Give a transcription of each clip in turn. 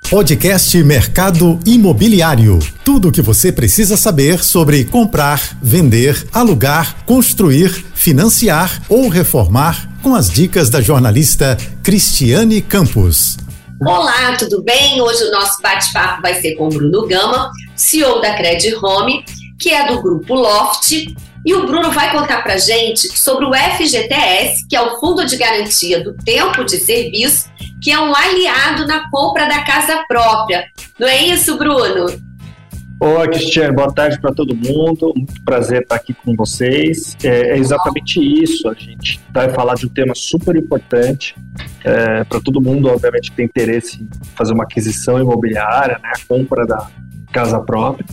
Podcast Mercado Imobiliário. Tudo o que você precisa saber sobre comprar, vender, alugar, construir, financiar ou reformar com as dicas da jornalista Cristiane Campos. Olá, tudo bem? Hoje o nosso bate-papo vai ser com Bruno Gama, CEO da Credit Home, que é do grupo Loft. E o Bruno vai contar pra gente sobre o FGTS, que é o Fundo de Garantia do Tempo de Serviço, que é um aliado na compra da casa própria. Não é isso, Bruno? Oi, Cristiane, boa tarde para todo mundo. Muito prazer estar aqui com vocês. É, é exatamente isso. A gente vai falar de um tema super importante é, para todo mundo, obviamente, que tem interesse em fazer uma aquisição imobiliária, né, a compra da casa própria,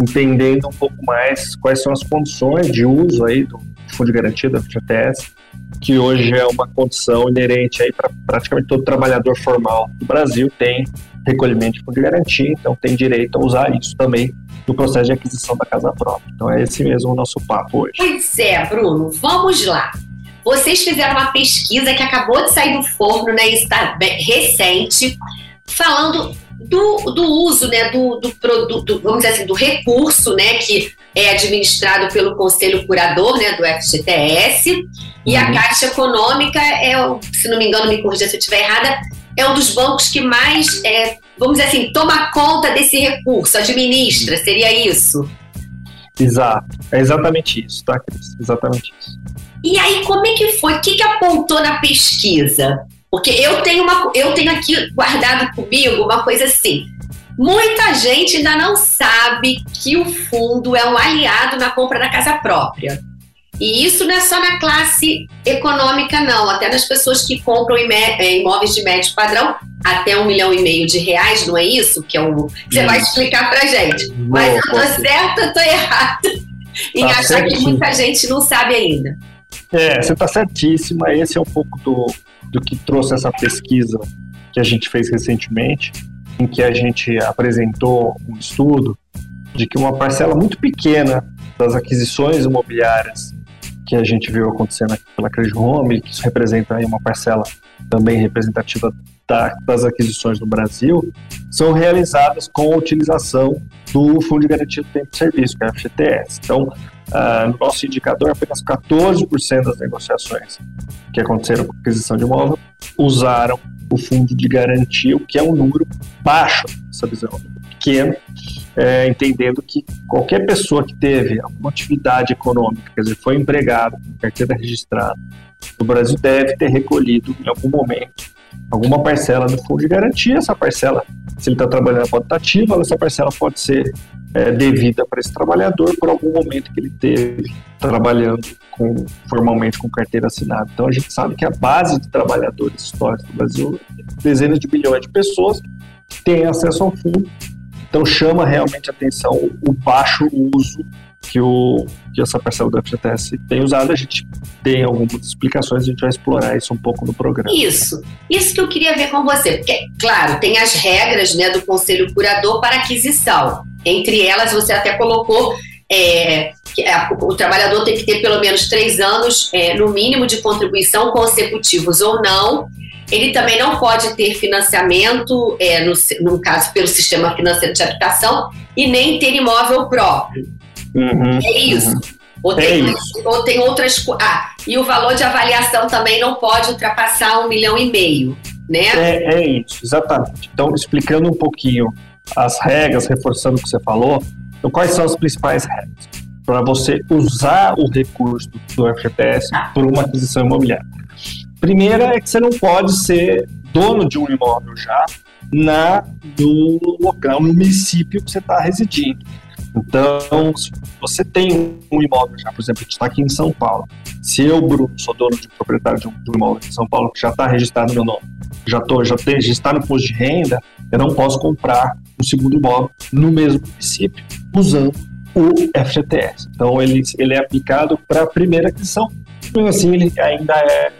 entendendo um pouco mais quais são as condições de uso aí do Fundo de Garantia da FGTS que hoje é uma condição inerente aí para praticamente todo trabalhador formal do Brasil tem recolhimento de fundo de garantia, então tem direito a usar isso também no processo de aquisição da casa própria. Então é esse mesmo o nosso papo hoje. Pois é, Bruno, vamos lá. Vocês fizeram uma pesquisa que acabou de sair do forno, né? Está recente, falando do, do uso, né, do, do produto, vamos dizer assim, do recurso, né, que é administrado pelo Conselho Curador, né, do FGTS, e uhum. a Caixa Econômica é, se não me engano, me corrija se eu estiver errada, é um dos bancos que mais, é, vamos dizer assim, toma conta desse recurso, administra, seria isso? Exato, é exatamente isso, tá, Cris? Exatamente isso. E aí, como é que foi? O que, que apontou na pesquisa? Porque eu tenho, uma, eu tenho aqui guardado comigo uma coisa assim. Muita gente ainda não sabe que o fundo é um aliado na compra da casa própria. E isso não é só na classe econômica, não. Até nas pessoas que compram é, imóveis de médio padrão, até um milhão e meio de reais, não é isso? Que é um. Você vai explicar pra gente. Mas eu tô certa, eu tô errada em tá achar certíssimo. que muita gente não sabe ainda. É, você está certíssima. Esse é um pouco do, do que trouxe essa pesquisa que a gente fez recentemente, em que a gente apresentou um estudo de que uma parcela muito pequena das aquisições imobiliárias que a gente viu acontecendo aqui pela Credit Home, que isso representa aí uma parcela também representativa da, das aquisições no Brasil, são realizadas com a utilização do Fundo de Garantia do Tempo de Serviço, que é o FGTS. Então, uh, no nosso indicador, apenas 14% das negociações que aconteceram com aquisição de imóvel usaram o fundo de garantia, o que é um número baixo, essa visão pequeno, é, entendendo que qualquer pessoa que teve alguma atividade econômica, quer dizer, foi empregado, carteira registrada, no Brasil deve ter recolhido em algum momento alguma parcela do fundo de garantia. Essa parcela, se ele está trabalhando, pode estar ativa, essa parcela pode ser é, devida para esse trabalhador por algum momento que ele teve trabalhando com, formalmente com carteira assinada. Então a gente sabe que a base de trabalhadores históricos do Brasil dezenas de bilhões de pessoas têm acesso ao fundo. Então chama realmente atenção o baixo uso que, o, que essa parcela do FGTS tem usado. A gente tem algumas explicações, a gente vai explorar isso um pouco no programa. Isso, isso que eu queria ver com você, porque, claro, tem as regras né, do Conselho Curador para aquisição. Entre elas, você até colocou é, o trabalhador tem que ter pelo menos três anos, é, no mínimo, de contribuição consecutivos ou não. Ele também não pode ter financiamento, é, no, no caso, pelo sistema financeiro de habitação, e nem ter imóvel próprio. Uhum, é isso. Uhum. Ou, é tem, isso. ou tem outras. Ah, e o valor de avaliação também não pode ultrapassar um milhão e meio, né? É, é isso, exatamente. Então, explicando um pouquinho as regras, reforçando o que você falou, então, quais são as principais regras para você usar o recurso do FGTS ah. por uma aquisição imobiliária? Primeira é que você não pode ser dono de um imóvel já na, no local, no município que você está residindo. Então, se você tem um imóvel já, por exemplo, gente está aqui em São Paulo. Se eu, Bruno, sou dono de proprietário de um, imóvel em São Paulo que já está registrado no meu nome, já, tô, já, tem, já está no posto de renda, eu não posso comprar um segundo imóvel no mesmo município usando o FGTS. Então, ele, ele é aplicado para a primeira aquisição. Mesmo assim, ele ainda é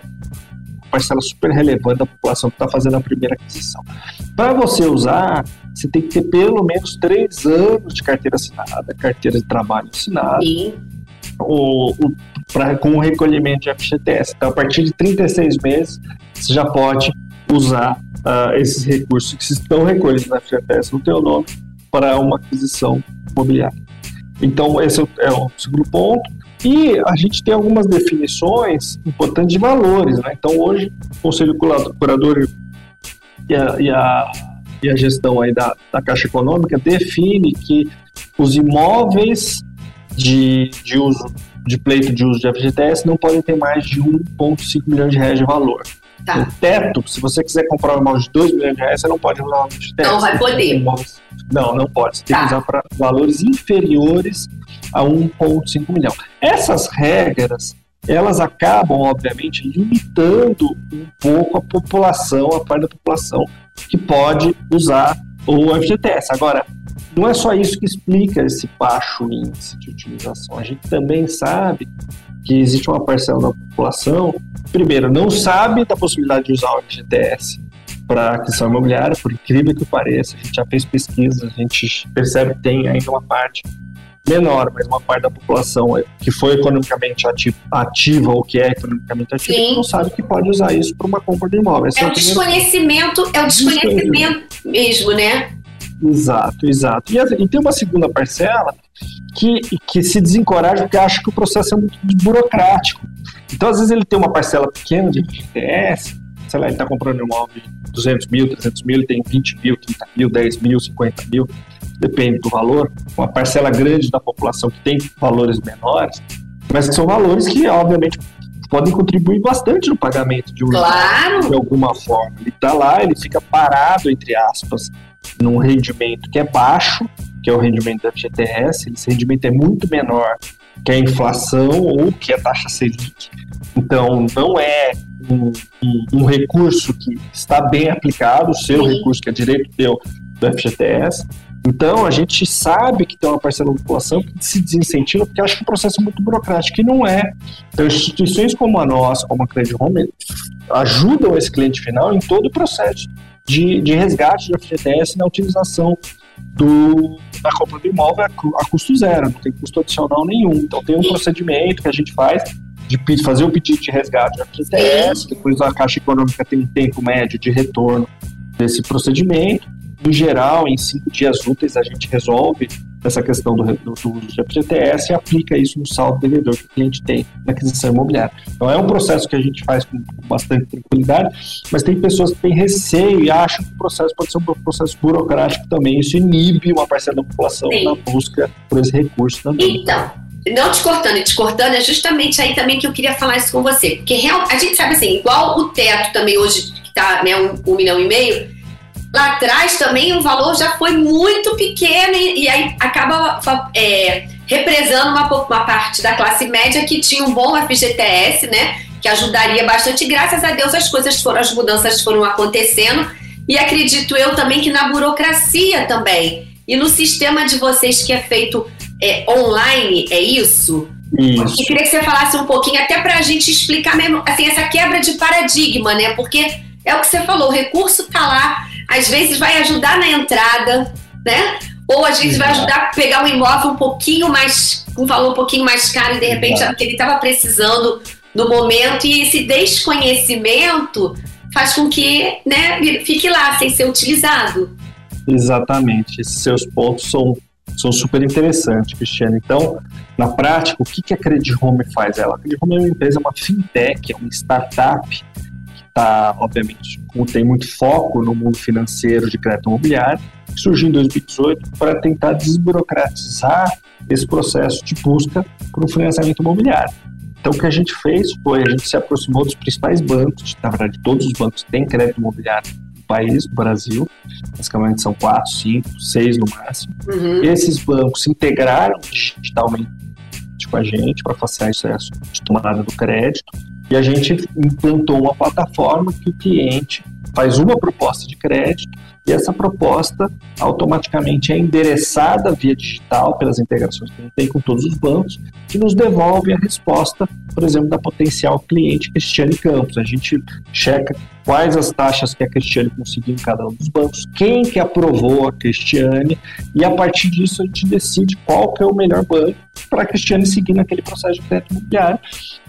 parcela super relevante da população que está fazendo a primeira aquisição. Para você usar, você tem que ter pelo menos três anos de carteira assinada, carteira de trabalho assinada. Sim. O, o, pra, com o recolhimento de FGTS. Então, a partir de 36 meses, você já pode usar uh, esses recursos que estão recolhidos na FGTS no teu nome para uma aquisição imobiliária. Então, esse é o segundo ponto. E a gente tem algumas definições importantes de valores. Né? Então, hoje, o Conselho Curador e a, e a, e a gestão aí da, da Caixa Econômica define que os imóveis de, de uso de pleito de uso de FGTS não podem ter mais de 1,5 milhões de reais de valor. Tá. O teto, se você quiser comprar um imóvel de 2 milhões de reais, você não pode usar o FGTS. Não vai poder. Não, não pode. Você tem tá. que usar para valores inferiores a 1,5 milhão. Essas regras, elas acabam, obviamente, limitando um pouco a população, a parte da população que pode usar o FGTS. Agora, não é só isso que explica esse baixo índice de utilização. A gente também sabe que existe uma parcela da população, primeiro, não sabe da possibilidade de usar o FGTS para aquisição imobiliária, por incrível que pareça, a gente já fez pesquisas, a gente percebe que tem ainda uma parte menor, mas uma parte da população que foi economicamente ativa ou que é economicamente ativa não sabe que pode usar isso para uma compra de imóvel. Esse é, é o desconhecimento, é o desconhecimento mesmo, né? Exato, exato. E, e, tem uma segunda parcela que, que se desencoraja porque acha que o processo é muito burocrático. Então, às vezes, ele tem uma parcela pequena de FGTS, sei lá, ele está comprando um imóvel de 200 mil, 300 mil, ele tem 20 mil, 30 mil, 10 mil, 50 mil, depende do valor. Uma parcela grande da população que tem valores menores, mas que são valores que, obviamente, podem contribuir bastante no pagamento de um claro. de alguma forma. Ele está lá, ele fica parado, entre aspas, num rendimento que é baixo, que é o rendimento da FGTS, esse rendimento é muito menor que a inflação ou que a taxa Selic. Então, não é um, um, um recurso que está bem aplicado, o seu recurso, que é direito teu do FGTS. Então, a gente sabe que tem uma parcela da população que se desincentiva porque acha que o processo é muito burocrático, e não é. Então, instituições como a nossa, como a Credit Home, ajudam esse cliente final em todo o processo de, de resgate de FGTS na utilização do, da compra do imóvel a, custo zero, não tem custo adicional nenhum. Então tem um procedimento que a gente faz de fazer o pedido de resgate de FGTS, depois a Caixa Econômica tem um tempo médio de retorno desse procedimento. Em geral, em cinco dias úteis, a gente resolve essa questão do, do, do uso de FGTS e aplica isso no saldo devedor que o cliente tem na aquisição imobiliária. Então, é um processo que a gente faz com, com bastante tranquilidade, mas tem pessoas que têm receio e acham que o processo pode ser um processo burocrático também. Isso inibe uma parcela da população Sim. na busca por esse recurso também. Então, não te cortando e te cortando, é justamente aí também que eu queria falar isso com você. Porque real, a gente sabe assim, igual o teto também hoje, que está né, um, um milhão e meio, Lá atrás também o valor já foi muito pequeno e, e aí acaba é, represando uma, uma parte da classe média que tinha um bom FGTS, né? Que ajudaria bastante. Graças a Deus as coisas foram, as mudanças foram acontecendo. E acredito eu também que na burocracia também. E no sistema de vocês que é feito é, online, é isso? Isso. Eu queria que você falasse um pouquinho, até para a gente explicar mesmo, assim, essa quebra de paradigma, né? Porque é o que você falou, o recurso está lá, às vezes vai ajudar na entrada, né? Ou às vezes vai ajudar a pegar um imóvel um pouquinho mais, com um valor um pouquinho mais caro e de repente que ele estava precisando no momento e esse desconhecimento faz com que né, fique lá sem ser utilizado. Exatamente, esses seus pontos são, são super interessantes, Cristiano. Então, na prática, o que, que a Credit Home faz? Ela, a Credit Home é uma empresa, uma fintech, é uma startup está, obviamente, como tem muito foco no mundo financeiro de crédito imobiliário, surgiu em 2018 para tentar desburocratizar esse processo de busca por um financiamento imobiliário. Então, o que a gente fez foi, a gente se aproximou dos principais bancos, na verdade, todos os bancos têm crédito imobiliário no país, no Brasil, basicamente são quatro, cinco, seis no máximo. Uhum. Esses bancos se integraram digitalmente com a gente para facilitar o acesso de tomada do crédito e a gente implantou uma plataforma que o cliente faz uma proposta de crédito E essa proposta automaticamente é endereçada via digital pelas integrações que a gente tem com todos os bancos, que nos devolve a resposta, por exemplo, da potencial cliente Cristiane Campos. A gente checa quais as taxas que a Cristiane conseguiu em cada um dos bancos, quem que aprovou a Cristiane, e a partir disso a gente decide qual que é o melhor banco para a Cristiane seguir naquele processo de crédito imobiliário.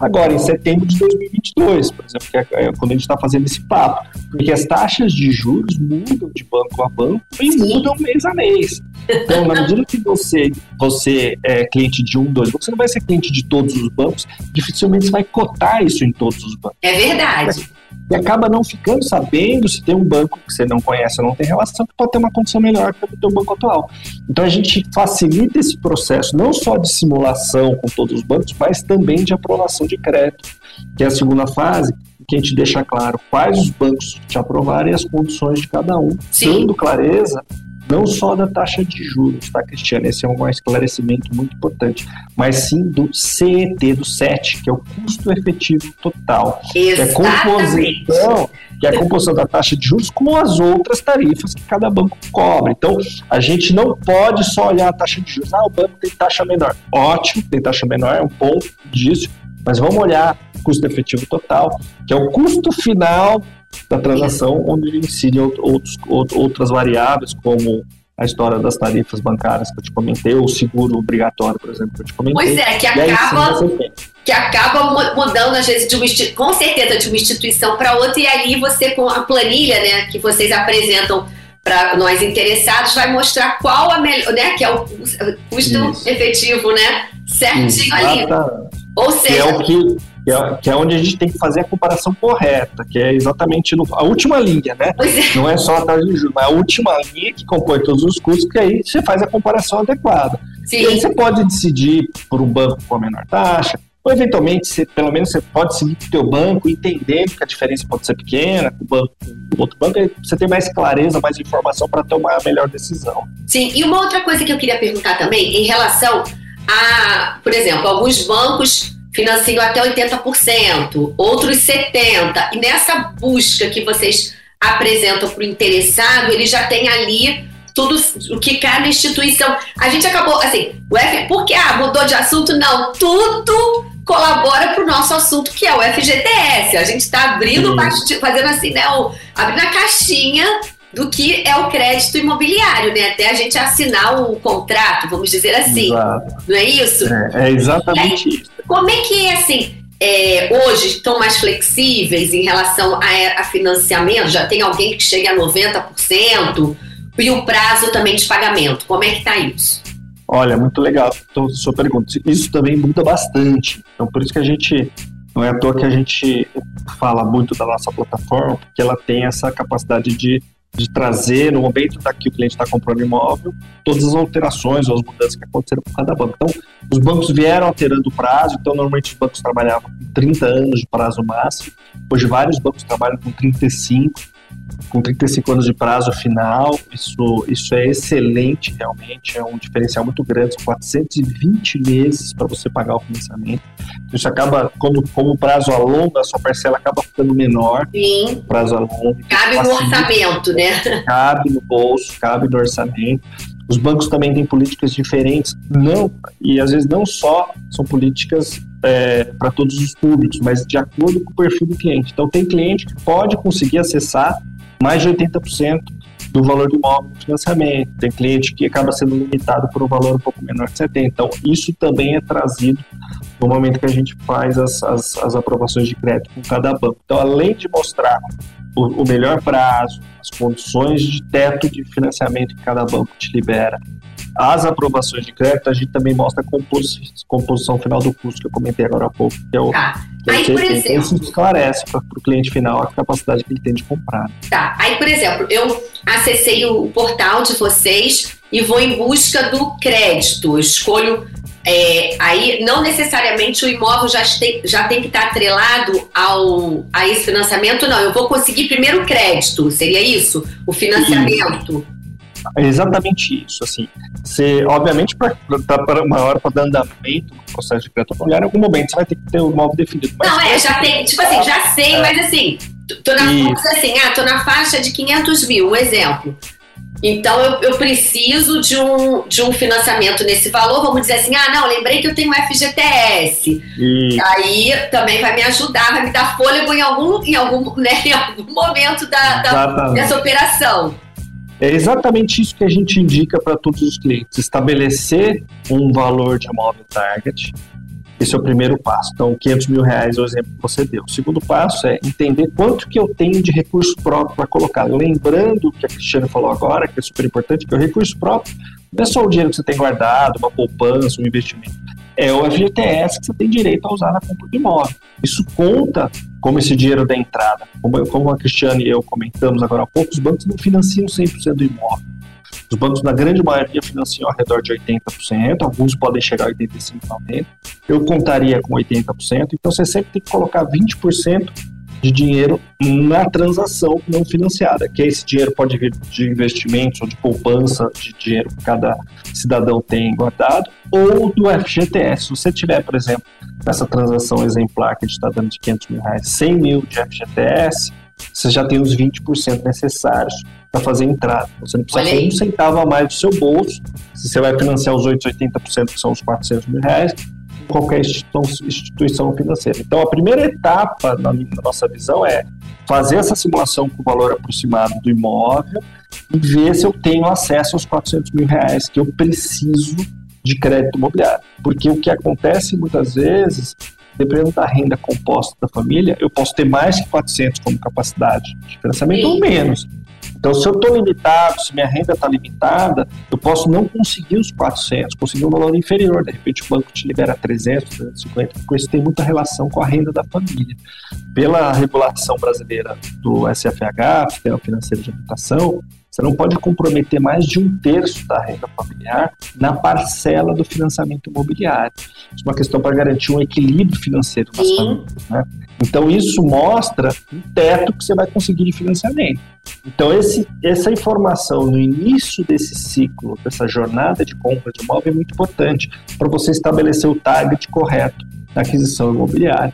Agora, em setembro de 2022, por exemplo, que é, é quando a gente está fazendo esse papo, porque as taxas de juros mudam de banco a banco e mudam mês a mês. Então, na medida que você, você é cliente de um, dois você não vai ser cliente de todos os bancos, dificilmente você vai cotar isso em todos os bancos. É verdade e acaba não ficando sabendo se tem um banco que você não conhece ou não tem relação, que pode ter uma condição melhor que o teu banco atual. Então a gente facilita esse processo não só de simulação com todos os bancos, mas também de aprovação de crédito, que é a segunda fase, que a gente deixa claro quais os bancos te aprovarem e as condições de cada um, Sim. dando clareza não só da taxa de juros, tá, Cristiano? Esse é um esclarecimento muito importante, mas sim do CET, do CET, que é o custo efetivo total. Exatamente. Que é a composição, que é a composição da taxa de juros com as outras tarifas que cada banco cobra. Então, a gente não pode só olhar a taxa de juros. Ah, o banco tem taxa menor. Ótimo, tem taxa menor, é um ponto disso, mas vamos olhar custo efetivo total, que é o custo final da transação, onde incide outros, outras variáveis, como a história das tarifas bancárias que eu te comentei, ou o seguro obrigatório, por exemplo, que eu te comentei. Pois é, que acaba, que acaba mudando, às vezes, de uma, com certeza, de uma instituição para outra, e ali você, com a planilha né, que vocês apresentam para nós interessados, vai mostrar qual a melhor, né, que é o custo Isso. efetivo, né, certinho Isso, ali. Ou seja, que é o que que é, que é, onde a gente tem que fazer a comparação correta, que é exatamente no, a última linha, né? É. Não é só a taxa de juros, mas a última linha que compõe todos os custos, que aí você faz a comparação adequada. Sim. E aí você pode decidir por um banco com a menor taxa, ou eventualmente, você, pelo menos você pode seguir com o teu banco, entendendo que a diferença pode ser pequena, com o banco, com outro banco, você tem mais clareza, mais informação para tomar a melhor decisão. Sim, e uma outra coisa que eu queria perguntar também, em relação a, por exemplo, alguns bancos financiam até 80%, outros 70%. E nessa busca que vocês apresentam para o interessado, ele já tem ali tudo o que cada instituição. A gente acabou, assim, o F, porque ah, mudou de assunto? Não, tudo colabora para o nosso assunto, que é o FGTS. A gente está abrindo, fazendo assim, né? O, abrindo a caixinha do que é o crédito imobiliário, né? Até a gente assinar o contrato, vamos dizer assim. Exato. Não é isso? É, é exatamente aí, isso. Como é que é assim? É, hoje estão mais flexíveis em relação a, a, financiamento? Já tem alguém que chega a 90%? E o prazo também de pagamento? Como é que está isso? Olha, muito legal então, sua pergunta. Isso também muda bastante. Então, por isso que a gente, não é à toa que a gente fala muito da nossa plataforma, porque ela tem essa capacidade de de trazer, no momento da que o cliente está comprando imóvel, todas as alterações ou as mudanças que aconteceram com cada banco. Então, os bancos vieram alterando o prazo, então normalmente os bancos trabalhavam com 30 anos de prazo máximo, hoje vários bancos trabalham com 35, com 35 anos de prazo final, isso, isso é excelente realmente, é um diferencial muito grande, são 420 meses para você pagar o financiamento. Isso acaba, como, como o prazo alonga, a sua parcela acaba ficando menor. Sim. Prazo alonga. Cabe no orçamento, né? Cabe no bolso, cabe no orçamento. Os bancos também têm políticas diferentes, não, e às vezes não só são políticas é, para todos os públicos, mas de acordo com o perfil do cliente. Então, tem cliente que pode conseguir acessar mais de 80% do valor do imóvel no financiamento. Tem cliente que acaba sendo limitado por um valor um pouco menor de 70%. Então, isso também é trazido no momento que a gente faz as, as, as aprovações de crédito com cada banco. Então, além de mostrar o, o melhor prazo, as condições de teto de financiamento que cada banco te libera, as aprovações de crédito, a gente também mostra a composição, composição final do custo que eu comentei agora há pouco, que é o, tá. que é Aí, por exemplo, isso esclarece para o cliente final a capacidade que ele tem de comprar. Tá. Aí, por exemplo, eu acessei o portal de vocês e vou em busca do crédito. Eu escolho é, aí não necessariamente o imóvel já tem, já tem que estar atrelado ao, a esse financiamento, não. Eu vou conseguir primeiro o crédito, seria isso? O financiamento? É exatamente isso. Assim, você, obviamente, para uma hora para dar andamento no processo de crédito imobiliário, em algum momento você vai ter que ter o imóvel definido. Mas não, é, já tem, tipo assim, já sei, é. mas assim, Tô na, assim, ah, tô na faixa de 500 mil, um exemplo. Então eu, eu, preciso de um, de um financiamento nesse valor. Vamos dizer assim, ah, não, lembrei que eu tenho um FGTS. E... Aí também vai me ajudar, vai me dar fôlego em algum, em algum, né, em algum momento da, da dessa operação. É exatamente isso que a gente indica para todos os clientes: estabelecer um valor de imóvel target esse é o primeiro passo. Então, 500 mil reais é o exemplo que você deu. O segundo passo é entender quanto que eu tenho de recurso próprio para colocar. Lembrando o que a Cristiane falou agora, que é super importante, que o recurso próprio não é só o dinheiro que você tem guardado, uma poupança, um investimento. É o FGTS que você tem direito a usar na compra de imóvel. Isso conta como esse dinheiro da entrada. Como, como a Cristiane e eu comentamos agora há pouco, os bancos não financiam 100% do imóvel. Os bancos, na grande maioria, financiam ao redor de 80%, alguns podem chegar a 85%, 90%. Eu contaria com 80%, então você sempre tem que colocar 20% de dinheiro na transação não financiada, que esse dinheiro pode vir de investimentos ou de poupança de dinheiro que cada cidadão tem guardado, ou do FGTS. Se você tiver, por exemplo, nessa transação exemplar que a gente está dando de 500 mil reais, 100 mil de FGTS, você já tem os 20% necessários para fazer entrada. Você não precisa ter um centavo a mais do seu bolso. Se você vai financiar os 880%, que são os 400 mil reais, em qualquer instituição financeira. Então, a primeira etapa, na, na nossa visão, é fazer essa simulação com o valor aproximado do imóvel e ver se eu tenho acesso aos 400 mil reais que eu preciso de crédito imobiliário. Porque o que acontece muitas vezes dependendo da renda composta da família, eu posso ter mais que 400 como capacidade de financiamento ou menos. Então, se eu estou limitado, se minha renda está limitada, eu posso não conseguir os 400, conseguir um valor inferior. De repente, o banco te libera 300, 350, porque isso tem muita relação com a renda da família. Pela regulação brasileira do SFH, Sistema Financeiro de Habitação, você não pode comprometer mais de um terço da renda familiar na parcela do financiamento imobiliário. Isso é uma questão para garantir um equilíbrio financeiro nas Sim. famílias. Né? Então, isso mostra um teto que você vai conseguir de financiamento. Então, esse, essa informação no início desse ciclo, dessa jornada de compra de imóvel, é muito importante para você estabelecer o target correto na aquisição imobiliária.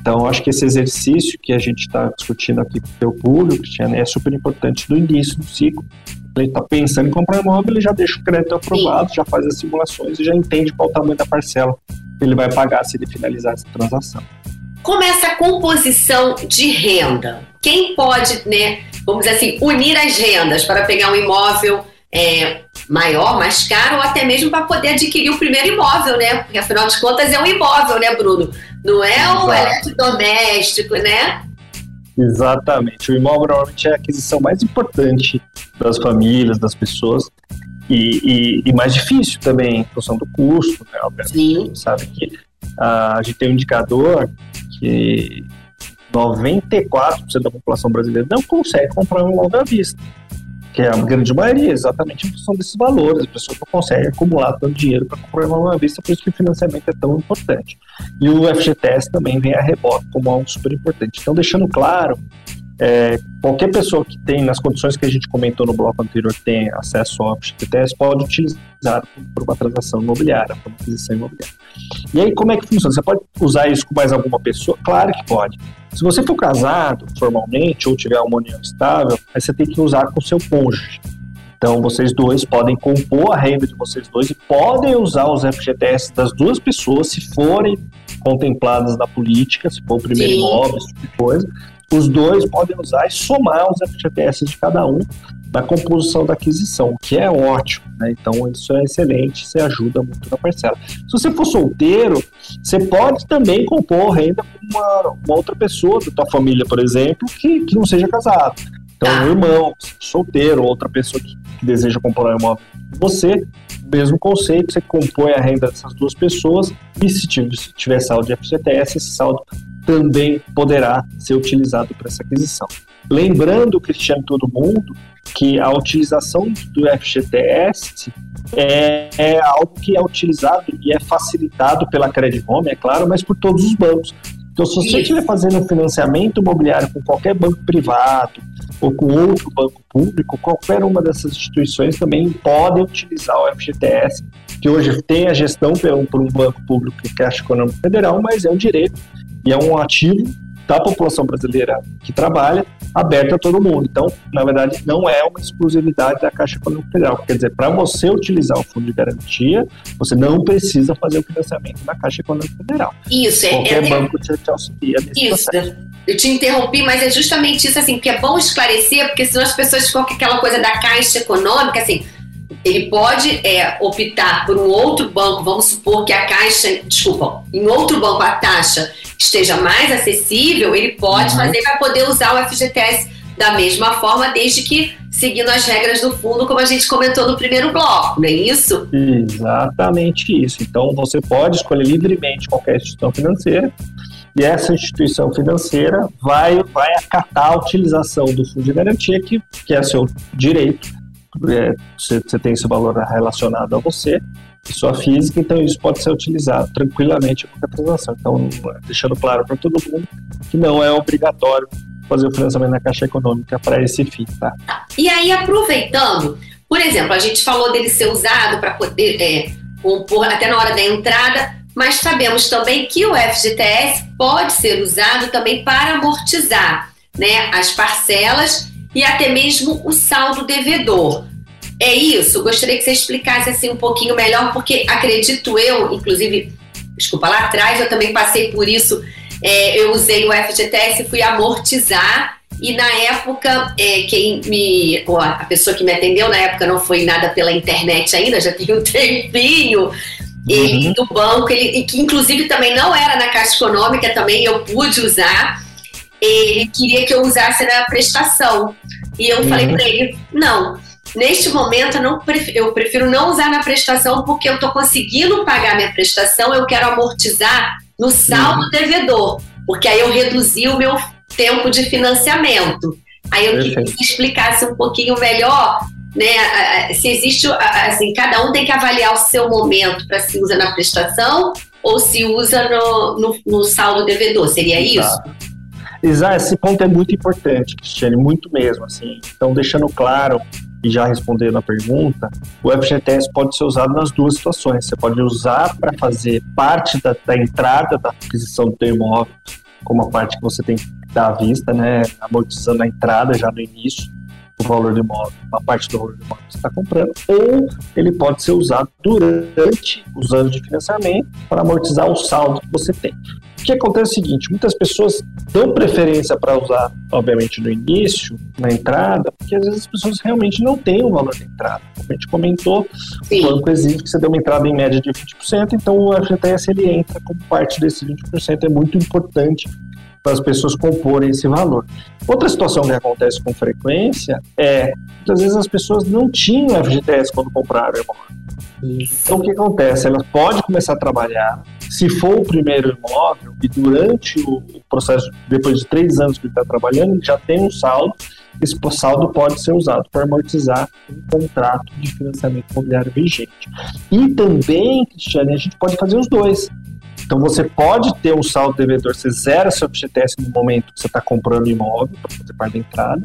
Então, acho que esse exercício que a gente está discutindo aqui com o teu público, Cristiano, é super importante do início do ciclo. Ele está pensando em comprar imóvel, ele já deixa o crédito aprovado, já faz as simulações e já entende qual o tamanho da parcela que ele vai pagar se ele finalizar essa transação. Como é essa composição de renda? Quem pode, né, vamos dizer assim, unir as rendas para pegar um imóvel é, maior, mais caro, ou até mesmo para poder adquirir o primeiro imóvel, né? Porque afinal de contas é um imóvel, né, Bruno? Não é o eletrodoméstico, né? Exatamente. O imóvel normalmente é a aquisição mais importante das famílias, das pessoas. E, e, e mais difícil também, em função do custo, né? Sim. A gente sabe que a gente tem um indicador que 94% da população brasileira não consegue comprar um imóvel à vista que é a grande maioria, exatamente em função desses valores. As pessoas não conseguem acumular tanto dinheiro para comprar uma vista, por isso que o financiamento é tão importante. E o FGTS também vem a rebote como algo super importante. Então, deixando claro, é, qualquer pessoa que tem, nas condições que a gente comentou no bloco anterior, que tem acesso ao FGTS, pode utilizar por uma transação imobiliária, por uma aquisição imobiliária. E aí, como é que funciona? Você pode usar isso com mais alguma pessoa? Claro que pode. Se você for casado formalmente ou tiver uma união estável, aí você tem que usar com seu cônjuge. Então, vocês dois podem compor a renda de vocês dois e podem usar os FGTS das duas pessoas se forem contempladas na política, se for o primeiro Sim. imóvel, esse tipo de coisa. Os dois podem usar e somar os FGTS de cada um na composição da aquisição, o que é ótimo, né? Então isso é excelente, você ajuda muito na parcela. Se você for solteiro, você pode também compor renda com uma, uma outra pessoa da tua família, por exemplo, que, que não seja casado. Então, um irmão, solteiro, outra pessoa que, que deseja comprar um imóvel você, mesmo conceito, você compõe a renda dessas duas pessoas e se tiver saldo de FGTS, esse saldo também poderá ser utilizado para essa aquisição. Lembrando, Cristiano, todo mundo, que a utilização do FGTS é, é, algo que é utilizado e é facilitado pela Credit Home, é claro, mas por todos os bancos. Então, se você estiver fazendo um financiamento imobiliário com qualquer banco privado ou com outro banco público, qualquer uma dessas instituições também pode utilizar o FGTS, que hoje tem a gestão por um, por um banco público que é a Caixa Econômica Federal, mas é um direito e é um ativo da população brasileira que trabalha, aberta a todo mundo. Então, na verdade, não é uma exclusividade da Caixa Econômica Federal. Quer dizer, para você utilizar o fundo de garantia, você não precisa fazer o financiamento na Caixa Econômica Federal. Isso, é. Qualquer é, banco te, te auxilia nesse isso. processo. Eu te interrompi, mas é justamente isso, assim, porque é bom esclarecer, porque senão as pessoas ficam com aquela coisa da Caixa Econômica, assim, ele pode é, optar por um outro banco, vamos supor que a Caixa, desculpa, em outro banco a taxa esteja mais acessível, ele pode uhum. fazer para poder usar o FGTS da mesma forma, desde que seguindo as regras do fundo, como a gente comentou no primeiro bloco, não é isso? Exatamente isso. Então você pode escolher livremente qualquer instituição financeira e essa instituição financeira vai, vai acatar a utilização do fundo de garantia, que, que é seu direito. É, você, você tem esse valor relacionado a você, pessoa física, então isso pode ser utilizado tranquilamente em qualquer transação. Então, deixando claro para todo mundo que não é obrigatório fazer o financiamento na Caixa Econômica para esse fim, tá? E aí, aproveitando, por exemplo, a gente falou dele ser usado para poder é, compor até na hora da entrada, mas sabemos também que o FGTS pode ser usado também para amortizar né, as parcelas e até mesmo o saldo devedor. É isso? Gostaria que você explicasse assim um pouquinho melhor, porque acredito eu, inclusive, desculpa, lá atrás eu também passei por isso. É, eu usei o FGTS e fui amortizar. E na época, é, quem me. a pessoa que me atendeu na época não foi nada pela internet ainda, já tem um tempinho. Ele uhum. do banco, ele, que inclusive também não era na Caixa Econômica, também eu pude usar. Ele queria que eu usasse na prestação. E eu uhum. falei para ele: não, Neste momento, eu, não prefiro, eu prefiro não usar na prestação porque eu estou conseguindo pagar minha prestação, eu quero amortizar no saldo uhum. devedor, porque aí eu reduzi o meu tempo de financiamento. Aí eu queria que você explicasse um pouquinho melhor, né? Se existe, assim, cada um tem que avaliar o seu momento para se usa na prestação ou se usa no, no, no saldo devedor, seria isso? Exato, esse ponto é muito importante, Cristiane, muito mesmo, assim. Então, deixando claro e já respondendo a pergunta, o FGTS pode ser usado nas duas situações. Você pode usar para fazer parte da, da, entrada da aquisição do teu imóvel, como a parte que você tem que dar à vista, né, amortizando a entrada já no início do valor do imóvel, a parte do valor do imóvel que você está comprando, ou ele pode ser usado durante os anos de financiamento para amortizar o saldo que você tem que acontece é o seguinte: muitas pessoas dão preferência para usar, obviamente, no início, na entrada, porque às vezes as pessoas realmente não têm o valor da entrada. Como a gente comentou, Sim. o banco exige que você dê uma entrada em média de 20%, então o FGTS ele entra como parte desse 20%, é muito importante para as pessoas comporem esse valor. Outra situação que acontece com frequência é, muitas vezes as pessoas não tinham FGTS quando compraram o imóvel. Então, o que acontece? Ela pode começar a trabalhar, se for o primeiro imóvel, e durante o processo, depois de três anos que ele está trabalhando, ele já tem um saldo, esse saldo pode ser usado para amortizar um contrato de financiamento imobiliário vigente. E também, Cristiane, a gente pode fazer os dois. Então você pode ter um saldo devedor, você zera seu FGTS no momento que você está comprando imóvel para fazer parte da entrada.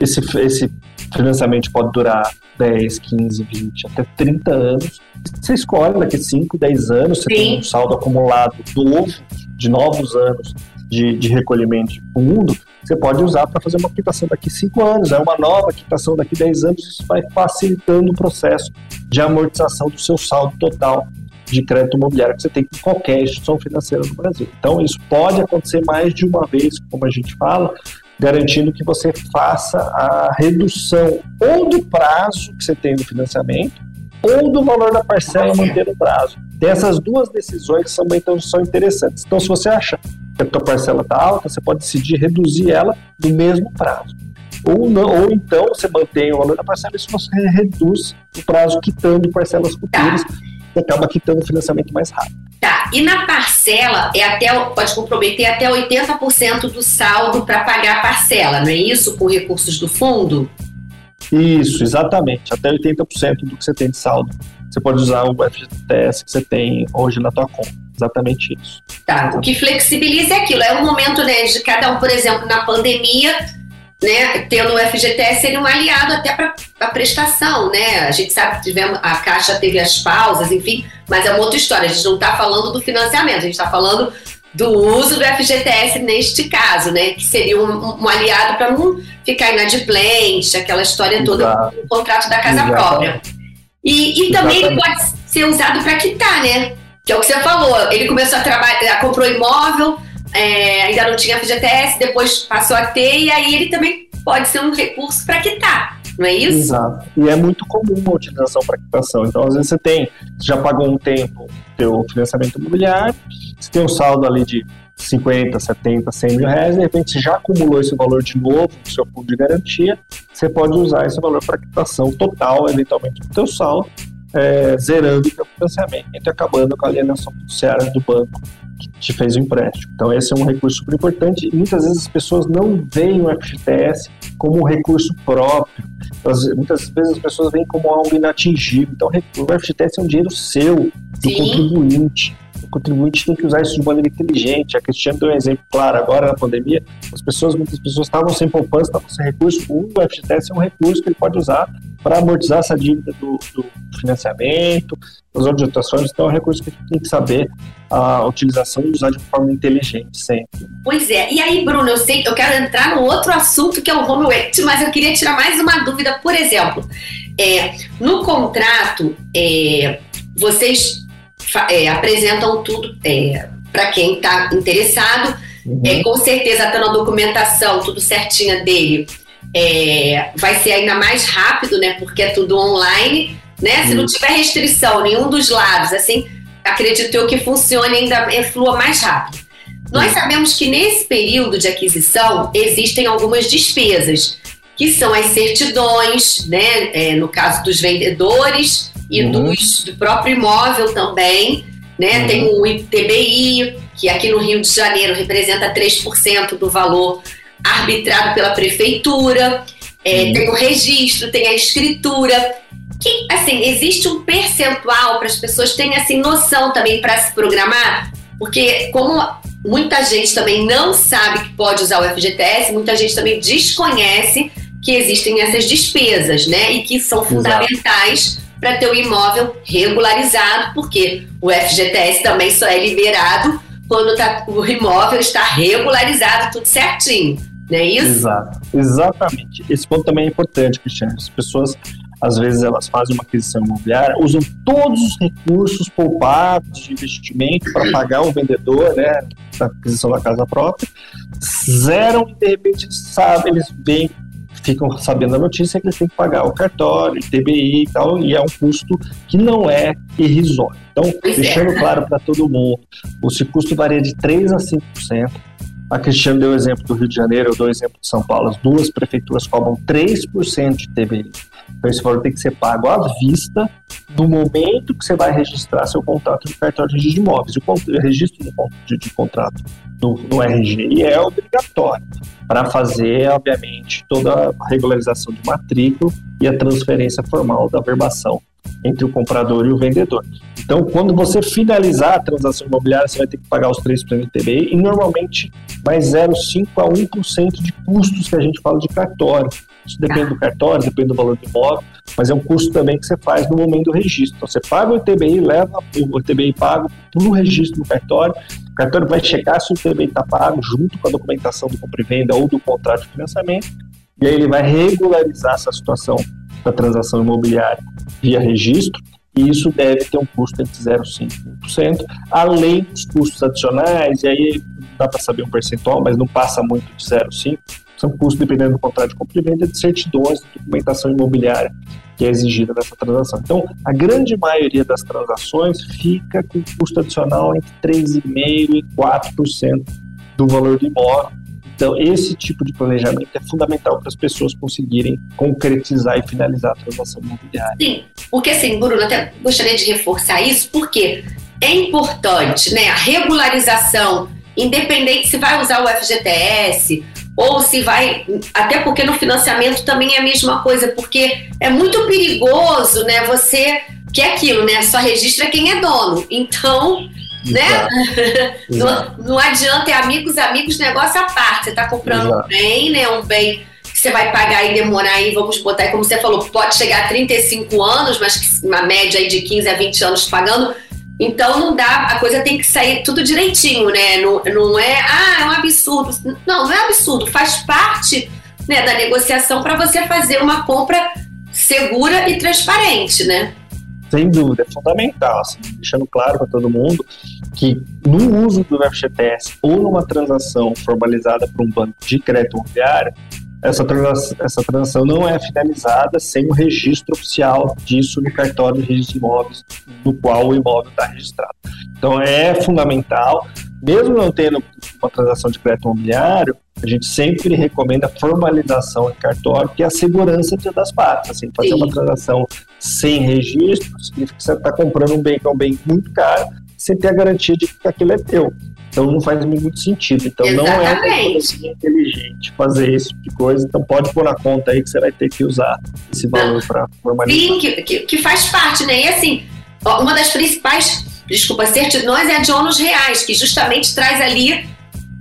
Esse, esse financiamento pode durar 10, 15, 20, até 30 anos. Você escolhe daqui 5, 10 anos, você Sim. tem um saldo acumulado novo, de novos anos de, de recolhimento de fundo, você pode usar para fazer uma quitação daqui 5 anos, é uma nova quitação daqui 10 anos, isso vai facilitando o processo de amortização do seu saldo total de crédito imobiliário que você tem com qualquer instituição financeira no Brasil. Então, isso pode acontecer mais de uma vez, como a gente fala, garantindo que você faça a redução ou do prazo que você tem no financiamento ou do valor da parcela mantendo o prazo. Essas duas decisões são, então, são interessantes. Então, se você acha que a tua parcela está alta, você pode decidir reduzir ela do mesmo prazo. Ou, não, ou então você mantém o valor da parcela e você reduz o prazo quitando parcelas futuras. Você acaba quitando o financiamento mais rápido. Tá, e na parcela é até, pode comprometer até 80% do saldo para pagar a parcela, não é isso? Com recursos do fundo? Isso, exatamente. Até 80% do que você tem de saldo. Você pode usar o FGTS que você tem hoje na tua conta. Exatamente isso. Tá, o que flexibiliza é aquilo. É o momento né, de cada um, por exemplo, na pandemia, né, tendo o FGTS seria um aliado até para a prestação, né? A gente sabe que tivemos, a Caixa teve as pausas, enfim, mas é uma outra história. A gente não está falando do financiamento, a gente está falando do uso do FGTS neste caso, né? Que seria um, um aliado para não ficar inadimplente, aquela história toda do contrato da casa Exato. própria. E, e também ele pode ser usado para quitar, né? Que é o que você falou. Ele começou a trabalhar, comprou imóvel, é, ainda não tinha FGTS, depois passou a ter, e aí ele também pode ser um recurso para quitar. Não é isso? Exato. E é muito comum a utilização para quitação. Então, às vezes, você tem, você já pagou um tempo teu financiamento imobiliário, você tem um saldo ali de 50, 70, 100 mil reais, de repente você já acumulou esse valor de novo no seu fundo de garantia, você pode usar esse valor para quitação total, eventualmente, do teu saldo, é, zerando o financiamento e acabando com a alienação fiduciária do banco que te fez o empréstimo. Então, esse é um recurso super importante e muitas vezes as pessoas não veem o FGTS como um recurso próprio. muitas vezes as pessoas veem como algo inatingível. Então, o FGTS é um dinheiro seu, do Sim. contribuinte o contribuinte tem que usar isso de maneira inteligente. A Cristiane deu um exemplo claro agora na pandemia. As pessoas, muitas pessoas estavam sem poupança, estavam sem recurso. O FGTS é um recurso que ele pode usar para amortizar essa dívida do, do financiamento, das outras ações. Então é um recurso que a gente tem que saber a utilização e usar de forma inteligente sempre. Pois é. E aí, Bruno, eu sei eu quero entrar no outro assunto que é o home equity, mas eu queria tirar mais uma dúvida. Por exemplo, é, no contrato, é, vocês é, apresentam tudo é, para quem está interessado. Uhum. É, com certeza, está na documentação, tudo certinha dele. É, vai ser ainda mais rápido, né? Porque é tudo online, né? Se não tiver restrição, nenhum dos lados, assim, acredito eu que funcione ainda é, flua mais rápido. Nós sabemos que nesse período de aquisição existem algumas despesas, que são as certidões, né? É, no caso dos vendedores, e uhum. dos, do próprio imóvel também. Né? Uhum. Tem o ITBI, que aqui no Rio de Janeiro representa 3% do valor arbitrado pela prefeitura. É. Tem o registro, tem a escritura. Que, assim, existe um percentual para as pessoas terem assim, noção também para se programar, porque como muita gente também não sabe que pode usar o FGTS, muita gente também desconhece que existem essas despesas, né? E que são fundamentais para ter o imóvel regularizado, porque o FGTS também só é liberado quando tá, o imóvel está regularizado, tudo certinho. Não é isso? Exato, exatamente. Esse ponto também é importante, Cristiano. As pessoas, às vezes, elas fazem uma aquisição imobiliária, usam todos os recursos poupados de investimento para pagar o vendedor, né, da aquisição da casa própria, zeram e, de repente, sabe, eles veem ficam sabendo a notícia que eles têm que pagar o cartório, TBI e tal, e é um custo que não é irrisório. Então, pois deixando é. claro para todo mundo, esse custo varia de 3% a 5%. A Cristiane deu o exemplo do Rio de Janeiro, eu dou o exemplo de São Paulo. As duas prefeituras cobram 3% de TBI. Então, esse valor tem que ser pago à vista no momento que você vai registrar seu contrato de cartório de registro de imóveis. O registro de, de contrato no, no RG é obrigatório para fazer, obviamente, toda a regularização de matrícula e a transferência formal da verbação entre o comprador e o vendedor. Então, quando você finalizar a transação imobiliária, você vai ter que pagar os 3% do TBI e normalmente mais 0,5% a 1% de custos que a gente fala de cartório. Isso depende do cartório, depende do valor do imóvel, mas é um custo também que você faz no momento do registro. Então, você paga o TBI, leva o TBI pago para o registro do cartório, o cartório vai checar se o TBI está pago junto com a documentação do compra e venda ou do contrato de financiamento, e aí ele vai regularizar essa situação da transação imobiliária via registro, e isso deve ter um custo entre 0,5% e 1%, além dos custos adicionais, e aí dá para saber um percentual, mas não passa muito de 0,5%, são custos dependendo do contrato de compra e venda de certidões, de documentação imobiliária que é exigida nessa transação. Então, a grande maioria das transações fica com custo adicional entre 3,5% e 4% do valor do imóvel. Então, esse tipo de planejamento é fundamental para as pessoas conseguirem concretizar e finalizar a transação imobiliária. Sim, porque assim, Bruno, até gostaria de reforçar isso, porque é importante né, a regularização, independente se vai usar o FGTS ou se vai. Até porque no financiamento também é a mesma coisa, porque é muito perigoso, né? Você. Que é aquilo, né? Só registra quem é dono. Então, né? Não, não, adianta, é amigos, amigos, negócio à parte. Você está comprando Exato. um bem, né? Um bem que você vai pagar e demorar aí, vamos botar aí, como você falou, pode chegar a 35 anos, mas uma média aí de 15 a 20 anos pagando. Então não dá, a coisa tem que sair tudo direitinho, né? Não, não é, ah, é um absurdo. Não, não é absurdo, faz parte né, da negociação para você fazer uma compra segura e transparente, né? Sem dúvida, é fundamental, assim, deixando claro para todo mundo que no uso do FGTS ou numa transação formalizada por um banco de crédito imobiliário, essa transação, essa transação não é finalizada sem o registro oficial disso no cartório de registro de imóveis no qual o imóvel está registrado. Então é fundamental, mesmo não tendo uma transação de crédito imobiliário, a gente sempre recomenda a formalização em cartório, que é a segurança das partes. Assim, fazer Sim. uma transação sem registro significa que você está comprando um bem que é um bem muito caro, sem ter a garantia de que aquilo é teu. Então não faz muito sentido. Então Exatamente. não é uma inteligente fazer esse tipo de coisa. Então pode pôr na conta aí que você vai ter que usar esse valor para formalizar. Sim, que, que, que, faz parte, né? E assim, uma das principais, desculpa, certidões é a de ônus reais, que justamente traz ali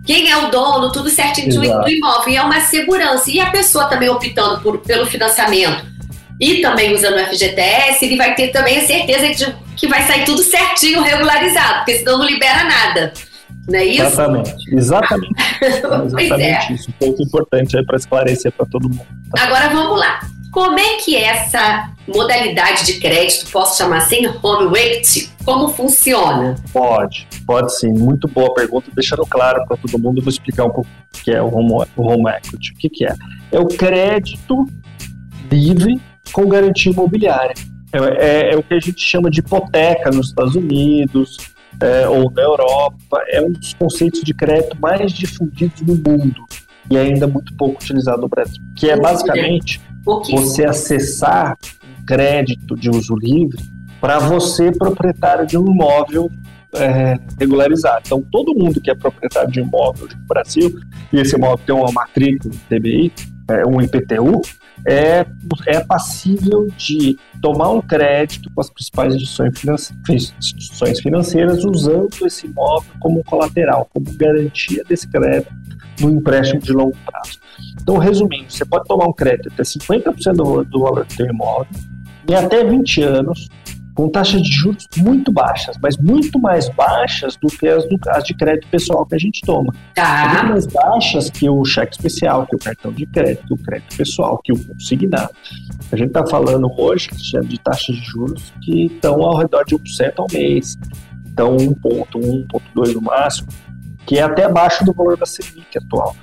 quem é o dono, tudo certinho Exato. do imóvel. E é uma segurança. E a pessoa também optando por, pelo financiamento e também usando o FGTS, ele vai ter também a certeza de que vai sair tudo certinho, regularizado, porque senão não libera nada. Não é isso? Exatamente, exatamente. exatamente é. isso. Um ponto importante aí para esclarecer para todo mundo. Tá? Agora vamos lá. Como é que essa modalidade de crédito, posso chamar assim, home equity, como funciona? Pode, pode sim. Muito boa pergunta, deixando claro para todo mundo, vou explicar um pouco o que é o home, o home equity. O que, que é? É o crédito livre com garantia imobiliária. É, é, é, o que a gente chama de hipoteca nos Estados Unidos, é, ou na Europa, é um dos conceitos de crédito mais difundidos no mundo e ainda muito pouco utilizado no Brasil, que é basicamente você acessar crédito de uso livre para você, proprietário de um imóvel é, regularizado. Então, todo mundo que é proprietário de imóvel no Brasil, e esse imóvel tem uma matrícula TBI, é, um IPTU, é, é passível de tomar um crédito com as principais instituições financeiras usando esse imóvel como colateral, como garantia desse crédito no empréstimo de longo prazo. Então, resumindo, você pode tomar um crédito até 50% do, do valor do seu imóvel em até 20 anos com taxas de juros muito baixas, mas muito mais baixas do que as, do, as de crédito pessoal que a gente toma. Tá. Muito mais baixas que o cheque especial, que o cartão de crédito, o crédito pessoal, que o consignado. A gente está falando hoje de taxas de juros que estão ao redor de 1% ao mês. Então, 1,1, 1,2 no máximo, que é até abaixo do valor da Selic atual.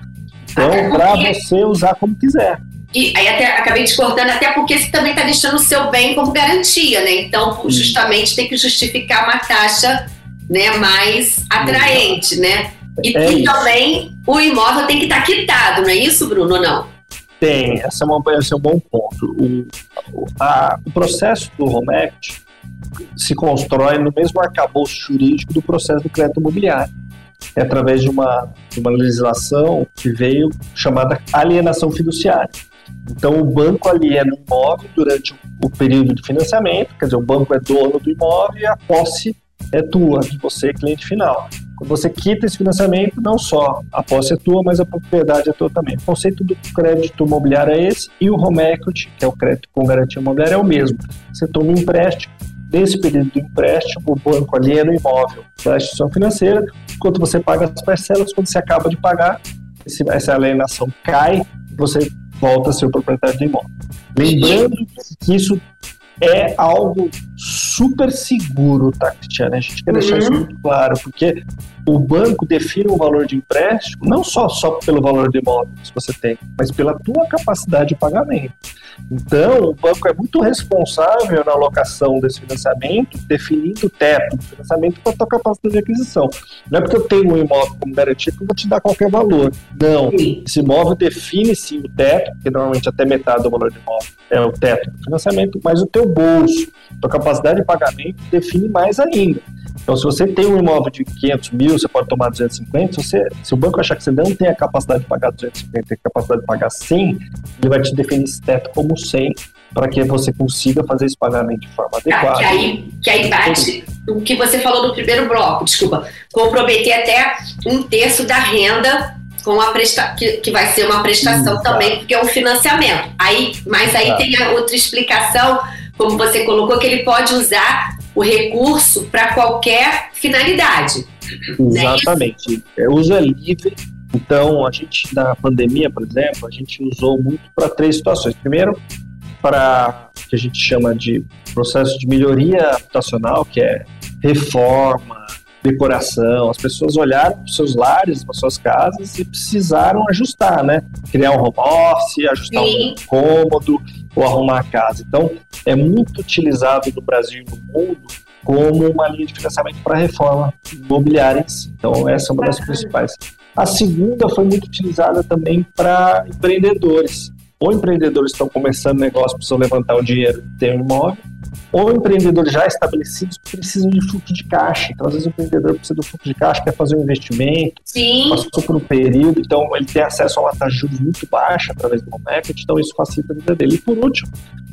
Então, para você usar como quiser. E aí até acabei discordando, até porque você também está deixando o seu bem como garantia, né? Então, justamente tem que justificar uma taxa né, mais atraente, né? E, é e também o imóvel tem que estar tá quitado, não é isso, Bruno, ou não? Tem, esse é, uma, esse é um bom ponto. O, a, o processo do Home Act se constrói no mesmo arcabouço jurídico do processo do crédito imobiliário. É através de uma, de uma legislação que veio chamada alienação fiduciária. Então, o banco aliena o imóvel durante o período de financiamento, quer dizer, o banco é dono do imóvel e a posse é tua, de você, cliente final. Quando você quita esse financiamento, não só a posse é tua, mas a propriedade é tua também. O conceito do crédito imobiliário é esse, e o home equity, que é o crédito com garantia imobiliária, é o mesmo. Você toma um empréstimo, nesse período do empréstimo, o banco aliena o imóvel para a instituição financeira, enquanto você paga as parcelas, quando você acaba de pagar, essa alienação cai, você volta a ser o proprietário do imóvel. Lembrando que isso é algo super seguro, tá, Cristiane? A gente quer deixar uhum. isso muito claro, porque o banco define o valor de empréstimo não só, só pelo valor do imóvel que você tem, mas pela tua capacidade de pagamento. Então, o banco é muito responsável na alocação desse financiamento, definindo o teto do financiamento para a tua capacidade de aquisição. Não é porque eu tenho um imóvel como garantia que eu vou te dar qualquer valor. Não. Esse imóvel define sim o teto, que normalmente até metade do valor do imóvel é o teto do financiamento, mas o teu bolso, tua capacidade de pagamento define mais ainda. Então, se você tem um imóvel de 500 mil, você pode tomar 250. Se, você, se o banco achar que você não tem a capacidade de pagar 250, tem a capacidade de pagar 100, ele vai te definir esse teto como 100 para que você consiga fazer esse pagamento de forma adequada. que, aí, que aí bate o que você falou no primeiro bloco, desculpa, comprometer até um terço da renda com a presta que, que vai ser uma prestação também, porque é um financiamento. Aí, mas aí tem a outra explicação, como você colocou, que ele pode usar o recurso para qualquer finalidade. Exatamente. É, uso é livre. Então, a gente, na pandemia, por exemplo, a gente usou muito para três situações. Primeiro, para o que a gente chama de processo de melhoria habitacional, que é reforma, decoração. As pessoas olharam para os seus lares, para suas casas e precisaram ajustar, né? Criar um home office, ajustar Sim. um cômodo ou arrumar a casa. Então, é muito utilizado no Brasil e no mundo como uma linha de financiamento para reforma imobiliária. Então, essa é uma das principais. A segunda foi muito utilizada também para empreendedores. Ou empreendedores estão começando negócio, precisam levantar o dinheiro e ter um imóvel, ou empreendedores já estabelecidos precisam de fluxo de caixa. Então, às vezes, o empreendedor precisa do fluxo de caixa, quer fazer um investimento, Sim. passou por um período, então ele tem acesso a uma taxa de juros muito baixa através do home equity, então isso facilita a vida dele. E por último,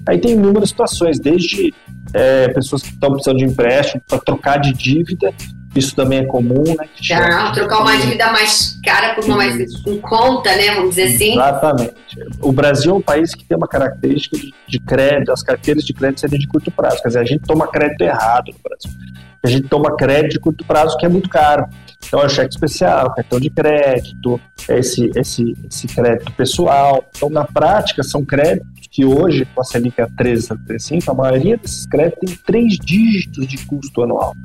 aí tem inúmeras situações, desde é, pessoas que estão precisando de empréstimo para trocar de dívida isso também é comum, né? Ah, trocar uma dívida mais cara por uma mais em conta, né? Vamos dizer assim. Exatamente. O Brasil é um país que tem uma característica de, de crédito, as carteiras de crédito serem de curto prazo. Quer dizer, a gente toma crédito errado no Brasil. A gente toma crédito de curto prazo que é muito caro. Então é cheque especial, cartão de crédito, é esse, esse, esse crédito pessoal. Então, na prática, são créditos que hoje, com a Selic a 13, a 35, a maioria desses créditos tem três dígitos de custo anual.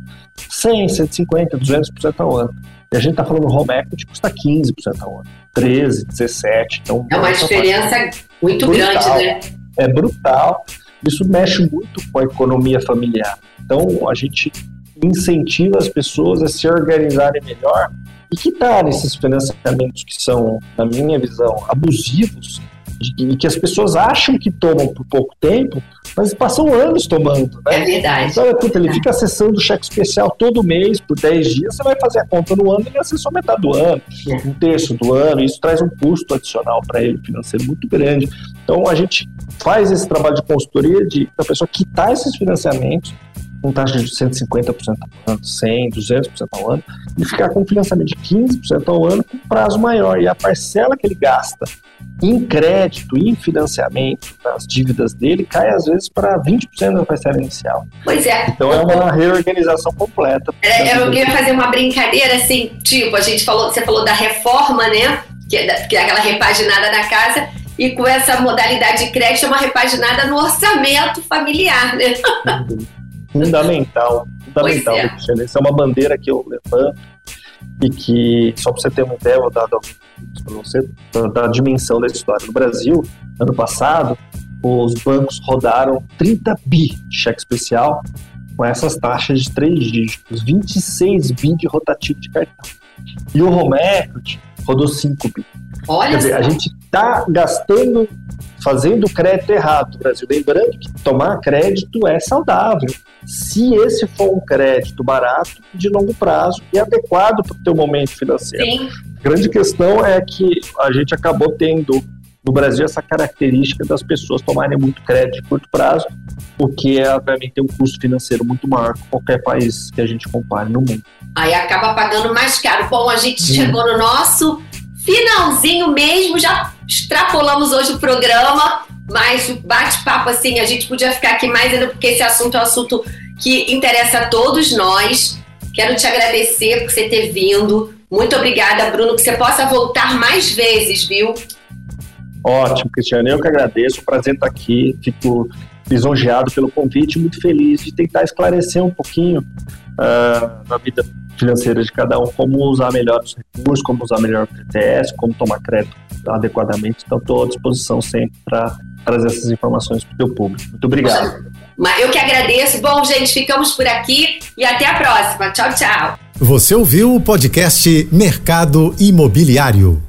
100, 150, 200% ao ano. E a gente está falando home equity custa 15% ao ano, 13, 17. Então, é uma diferença muito brutal, grande, né? É brutal. Isso mexe muito com a economia familiar. Então, a gente incentiva as pessoas a se organizarem melhor e quitarem esses financiamentos que são, na minha visão, abusivos e que as pessoas acham que tomam por pouco tempo, mas passam anos tomando, né? É verdade. Então, puta, ele fica acessando o cheque especial todo mês, por 10 dias, você vai fazer a conta no ano, ele acessou metade do ano, um terço do ano, e isso traz um custo adicional para ele financeiro muito grande. Então, a gente faz esse trabalho de consultoria de a pessoa quitar esses financiamentos com taxa de 150% ao ano, 100%, 200% ao ano, e ficar com um financiamento de 15% ao ano com prazo maior. E a parcela que ele gasta em crédito, em financiamento das dívidas dele, cai às vezes para 20% da parcela inicial. Pois é. Então é uma reorganização completa. É, eu queria fazer uma brincadeira assim, tipo, a gente falou, você falou da reforma, né? Que é, que é aquela repaginada da casa, e com essa modalidade de crédito é uma repaginada no orçamento familiar, né? Fundamental, fundamental, é. Essa é uma bandeira que eu levanto e que, só para você ter uma ideia, vou dar para você, da dimensão da história. No Brasil, ano passado, os bancos rodaram 30 bi de cheque especial com essas taxas de três dígitos, 26 bi de rotativo de cartão. E o home equity rodou 5 bi. Olha Quer dizer, a gente está gastando, fazendo crédito errado no Brasil. Lembrando que tomar crédito é saudável. Se esse for um crédito barato, de longo prazo e adequado para o teu momento financeiro. Sim. A grande questão é que a gente acabou tendo no Brasil essa característica das pessoas tomarem muito crédito de curto prazo, o que é, obviamente tem um custo financeiro muito maior que qualquer país que a gente compare no mundo. Aí acaba pagando mais caro. Bom, a gente chegou no nosso finalzinho mesmo, já extrapolamos hoje o programa, mas o bate-papo assim, a gente podia ficar aqui mais ainda porque esse assunto é um assunto que interessa a todos nós. Quero te agradecer por você ter vindo. Muito obrigada, Bruno, que você possa voltar mais vezes, viu? Ótimo, Cristiano. Eu que agradeço. Prazer estar aqui. Fico lisonjeado pelo convite, muito feliz de tentar esclarecer um pouquinho uh, na vida financeira de cada um, como usar melhor os recursos, como usar melhor o PTS, como tomar crédito adequadamente. Então, estou à disposição sempre para trazer essas informações para o teu público. Muito obrigado. Mas eu que agradeço. Bom, gente, ficamos por aqui e até a próxima. Tchau, tchau. Você ouviu o podcast Mercado Imobiliário.